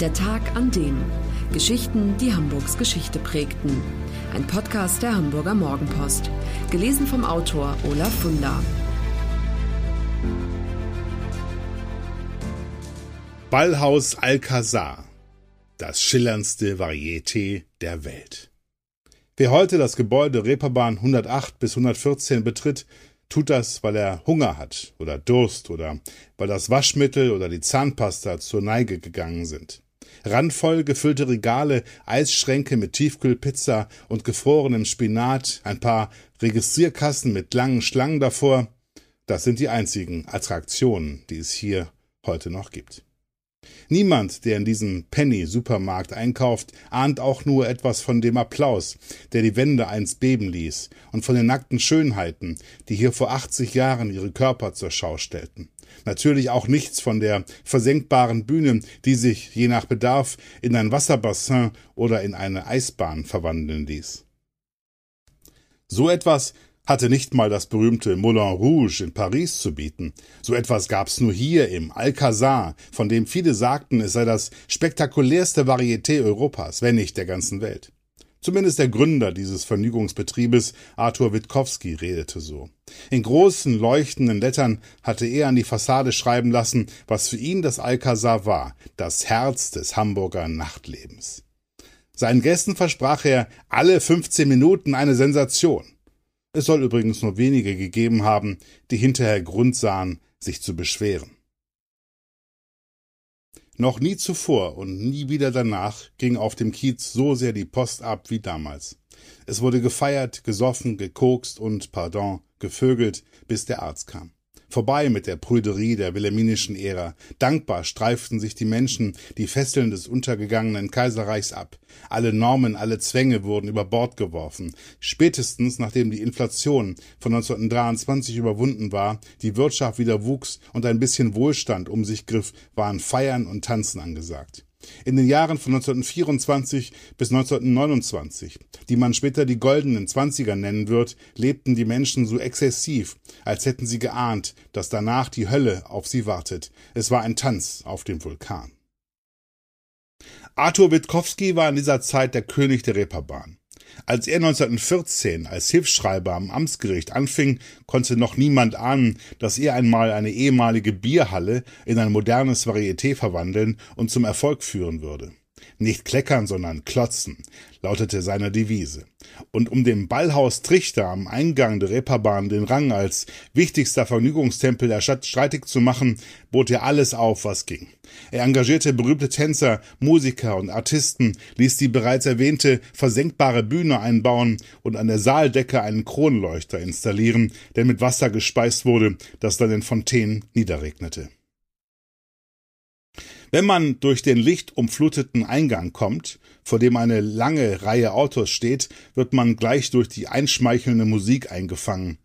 Der Tag an dem. Geschichten, die Hamburgs Geschichte prägten. Ein Podcast der Hamburger Morgenpost. Gelesen vom Autor Olaf Funder. Ballhaus Alcazar. Das schillerndste Varieté der Welt. Wer heute das Gebäude Reeperbahn 108 bis 114 betritt, tut das, weil er Hunger hat oder Durst oder weil das Waschmittel oder die Zahnpasta zur Neige gegangen sind. Randvoll gefüllte Regale, Eisschränke mit Tiefkühlpizza und gefrorenem Spinat, ein paar Registrierkassen mit langen Schlangen davor, das sind die einzigen Attraktionen, die es hier heute noch gibt. Niemand, der in diesem Penny-Supermarkt einkauft, ahnt auch nur etwas von dem Applaus, der die Wände einst beben ließ, und von den nackten Schönheiten, die hier vor 80 Jahren ihre Körper zur Schau stellten. Natürlich auch nichts von der versenkbaren Bühne, die sich, je nach Bedarf, in ein Wasserbassin oder in eine Eisbahn verwandeln ließ. So etwas hatte nicht mal das berühmte Moulin Rouge in Paris zu bieten. So etwas gab's nur hier im Alcazar, von dem viele sagten, es sei das spektakulärste Varieté Europas, wenn nicht der ganzen Welt. Zumindest der Gründer dieses Vergnügungsbetriebes, Arthur Witkowski, redete so. In großen, leuchtenden Lettern hatte er an die Fassade schreiben lassen, was für ihn das Alcazar war, das Herz des Hamburger Nachtlebens. Seinen Gästen versprach er alle 15 Minuten eine Sensation. Es soll übrigens nur wenige gegeben haben, die hinterher Grund sahen, sich zu beschweren. Noch nie zuvor und nie wieder danach ging auf dem Kiez so sehr die Post ab wie damals. Es wurde gefeiert, gesoffen, gekokst und, pardon, gevögelt, bis der Arzt kam. Vorbei mit der Prüderie der wilhelminischen Ära. Dankbar streiften sich die Menschen die Fesseln des untergegangenen Kaiserreichs ab. Alle Normen, alle Zwänge wurden über Bord geworfen. Spätestens nachdem die Inflation von 1923 überwunden war, die Wirtschaft wieder wuchs und ein bisschen Wohlstand um sich griff, waren Feiern und Tanzen angesagt. In den Jahren von 1924 bis 1929, die man später die goldenen Zwanziger nennen wird, lebten die Menschen so exzessiv, als hätten sie geahnt, dass danach die Hölle auf sie wartet. Es war ein Tanz auf dem Vulkan. Arthur Witkowski war in dieser Zeit der König der Reeperbahn. Als er 1914 als Hilfsschreiber am Amtsgericht anfing, konnte noch niemand ahnen, dass er einmal eine ehemalige Bierhalle in ein modernes Varieté verwandeln und zum Erfolg führen würde. Nicht kleckern, sondern klotzen, lautete seine Devise. Und um dem Ballhaus Trichter am Eingang der Reeperbahn den Rang als wichtigster Vergnügungstempel der Stadt streitig zu machen, bot er alles auf, was ging. Er engagierte berühmte Tänzer, Musiker und Artisten, ließ die bereits erwähnte versenkbare Bühne einbauen und an der Saaldecke einen Kronleuchter installieren, der mit Wasser gespeist wurde, das dann in Fontänen niederregnete. Wenn man durch den lichtumfluteten Eingang kommt, vor dem eine lange Reihe Autos steht, wird man gleich durch die einschmeichelnde Musik eingefangen.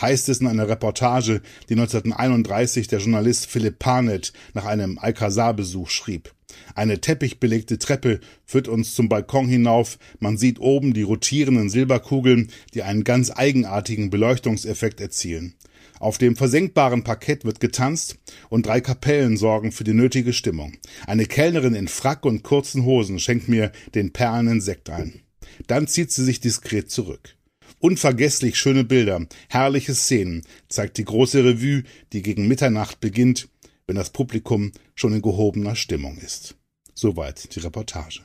Heißt es in einer Reportage, die 1931 der Journalist Philipp Parnet nach einem Alcazar-Besuch schrieb. Eine teppichbelegte Treppe führt uns zum Balkon hinauf, man sieht oben die rotierenden Silberkugeln, die einen ganz eigenartigen Beleuchtungseffekt erzielen. Auf dem versenkbaren Parkett wird getanzt und drei Kapellen sorgen für die nötige Stimmung. Eine Kellnerin in Frack und kurzen Hosen schenkt mir den perlenden Sekt ein. Dann zieht sie sich diskret zurück. Unvergesslich schöne Bilder, herrliche Szenen zeigt die große Revue, die gegen Mitternacht beginnt, wenn das Publikum schon in gehobener Stimmung ist. Soweit die Reportage.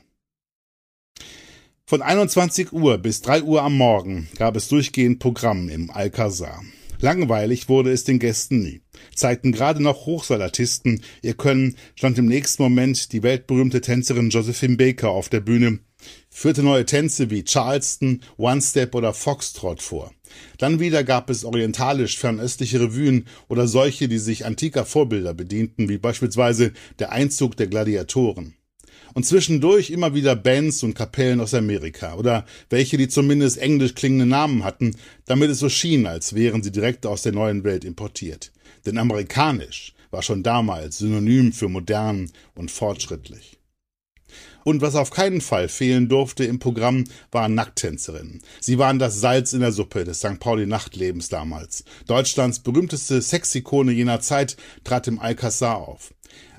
Von 21 Uhr bis 3 Uhr am Morgen gab es durchgehend Programm im Alcazar. Langweilig wurde es den Gästen nie. Zeigten gerade noch Hochsalatisten ihr Können, stand im nächsten Moment die weltberühmte Tänzerin Josephine Baker auf der Bühne, führte neue Tänze wie Charleston, One Step oder Foxtrot vor. Dann wieder gab es orientalisch fernöstliche Revuen oder solche, die sich antiker Vorbilder bedienten, wie beispielsweise der Einzug der Gladiatoren und zwischendurch immer wieder Bands und Kapellen aus Amerika oder welche, die zumindest englisch klingende Namen hatten, damit es so schien, als wären sie direkt aus der neuen Welt importiert. Denn amerikanisch war schon damals synonym für modern und fortschrittlich. Und was auf keinen Fall fehlen durfte im Programm, waren Nacktänzerinnen. Sie waren das Salz in der Suppe des St. Pauli Nachtlebens damals. Deutschlands berühmteste Sexikone jener Zeit trat im Alcazar auf.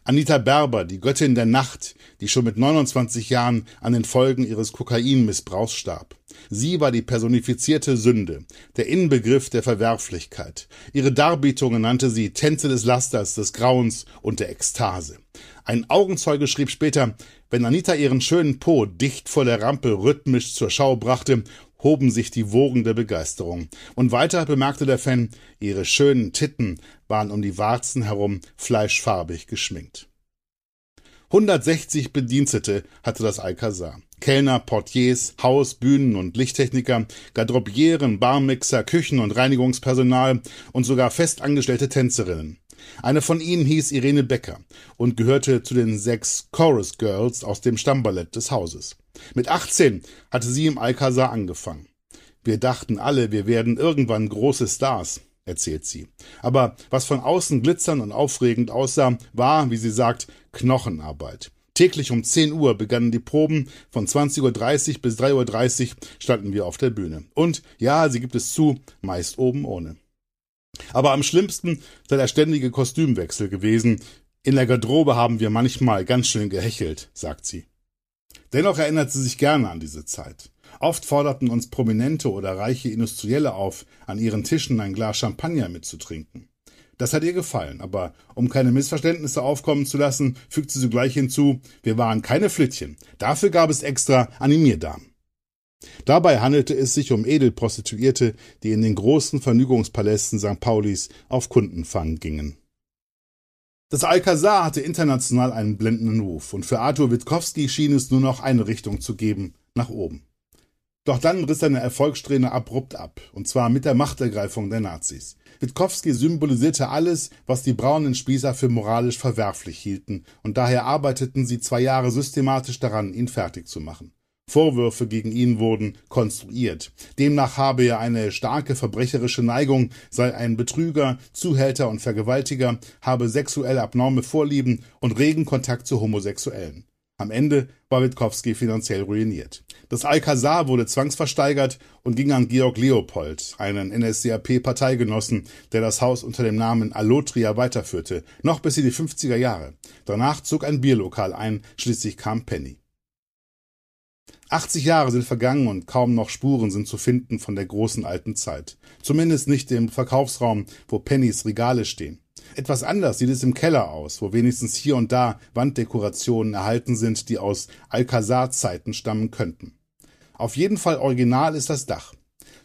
Anita Berber, die Göttin der Nacht, die schon mit 29 Jahren an den Folgen ihres Kokainmissbrauchs starb. Sie war die personifizierte Sünde, der Inbegriff der Verwerflichkeit. Ihre Darbietungen nannte sie Tänze des Lasters, des Grauens und der Ekstase. Ein Augenzeuge schrieb später, wenn Anita ihren schönen Po dicht vor der Rampe rhythmisch zur Schau brachte, hoben sich die Wogen der Begeisterung. Und weiter bemerkte der Fan, ihre schönen Titten waren um die Warzen herum fleischfarbig geschminkt. 160 Bedienstete hatte das Alcazar. Kellner, Portiers, Haus-, Bühnen- und Lichttechniker, Garderobieren, Barmixer, Küchen- und Reinigungspersonal und sogar festangestellte Tänzerinnen. Eine von ihnen hieß Irene Becker und gehörte zu den sechs Chorus Girls aus dem Stammballett des Hauses. Mit 18 hatte sie im Alcazar angefangen. Wir dachten alle, wir werden irgendwann große Stars, erzählt sie. Aber was von außen glitzernd und aufregend aussah, war, wie sie sagt, Knochenarbeit. Täglich um 10 Uhr begannen die Proben, von 20.30 Uhr bis 3.30 Uhr standen wir auf der Bühne. Und ja, sie gibt es zu, meist oben ohne. Aber am schlimmsten sei der ständige Kostümwechsel gewesen. In der Garderobe haben wir manchmal ganz schön gehechelt, sagt sie. Dennoch erinnert sie sich gerne an diese Zeit. Oft forderten uns Prominente oder reiche Industrielle auf, an ihren Tischen ein Glas Champagner mitzutrinken. Das hat ihr gefallen, aber um keine Missverständnisse aufkommen zu lassen, fügt sie sogleich hinzu, wir waren keine Flittchen. Dafür gab es extra Animierdamen. Dabei handelte es sich um Edelprostituierte, die in den großen Vergnügungspalästen St. Paulis auf Kundenfang gingen. Das Alcazar hatte international einen blendenden Ruf, und für Arthur Witkowski schien es nur noch eine Richtung zu geben, nach oben. Doch dann riss seine Erfolgssträhne abrupt ab, und zwar mit der Machtergreifung der Nazis. Witkowski symbolisierte alles, was die braunen Spießer für moralisch verwerflich hielten, und daher arbeiteten sie zwei Jahre systematisch daran, ihn fertig zu machen. Vorwürfe gegen ihn wurden konstruiert. Demnach habe er eine starke verbrecherische Neigung, sei ein Betrüger, Zuhälter und Vergewaltiger, habe sexuell abnorme Vorlieben und regen Kontakt zu Homosexuellen. Am Ende war Witkowski finanziell ruiniert. Das Alcazar wurde zwangsversteigert und ging an Georg Leopold, einen NSDAP-Parteigenossen, der das Haus unter dem Namen Allotria weiterführte, noch bis in die 50er Jahre. Danach zog ein Bierlokal ein, schließlich kam Penny. 80 Jahre sind vergangen und kaum noch Spuren sind zu finden von der großen alten Zeit. Zumindest nicht im Verkaufsraum, wo Pennys Regale stehen. Etwas anders sieht es im Keller aus, wo wenigstens hier und da Wanddekorationen erhalten sind, die aus Alcazar-Zeiten stammen könnten. Auf jeden Fall original ist das Dach.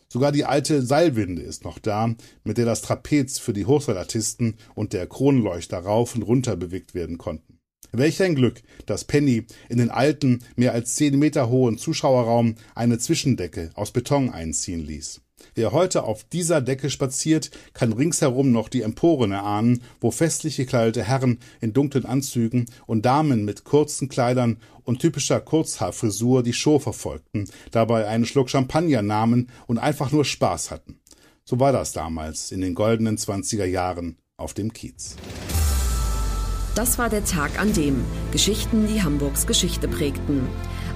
Sogar die alte Seilwinde ist noch da, mit der das Trapez für die Hochsalatisten und der Kronleuchter rauf und runter bewegt werden konnten. Welch ein Glück, dass Penny in den alten, mehr als zehn Meter hohen Zuschauerraum eine Zwischendecke aus Beton einziehen ließ. Wer heute auf dieser Decke spaziert, kann ringsherum noch die Emporen erahnen, wo festlich gekleidete Herren in dunklen Anzügen und Damen mit kurzen Kleidern und typischer Kurzhaarfrisur die Show verfolgten, dabei einen Schluck Champagner nahmen und einfach nur Spaß hatten. So war das damals in den goldenen zwanziger Jahren auf dem Kiez. Das war der Tag an dem Geschichten, die Hamburgs Geschichte prägten.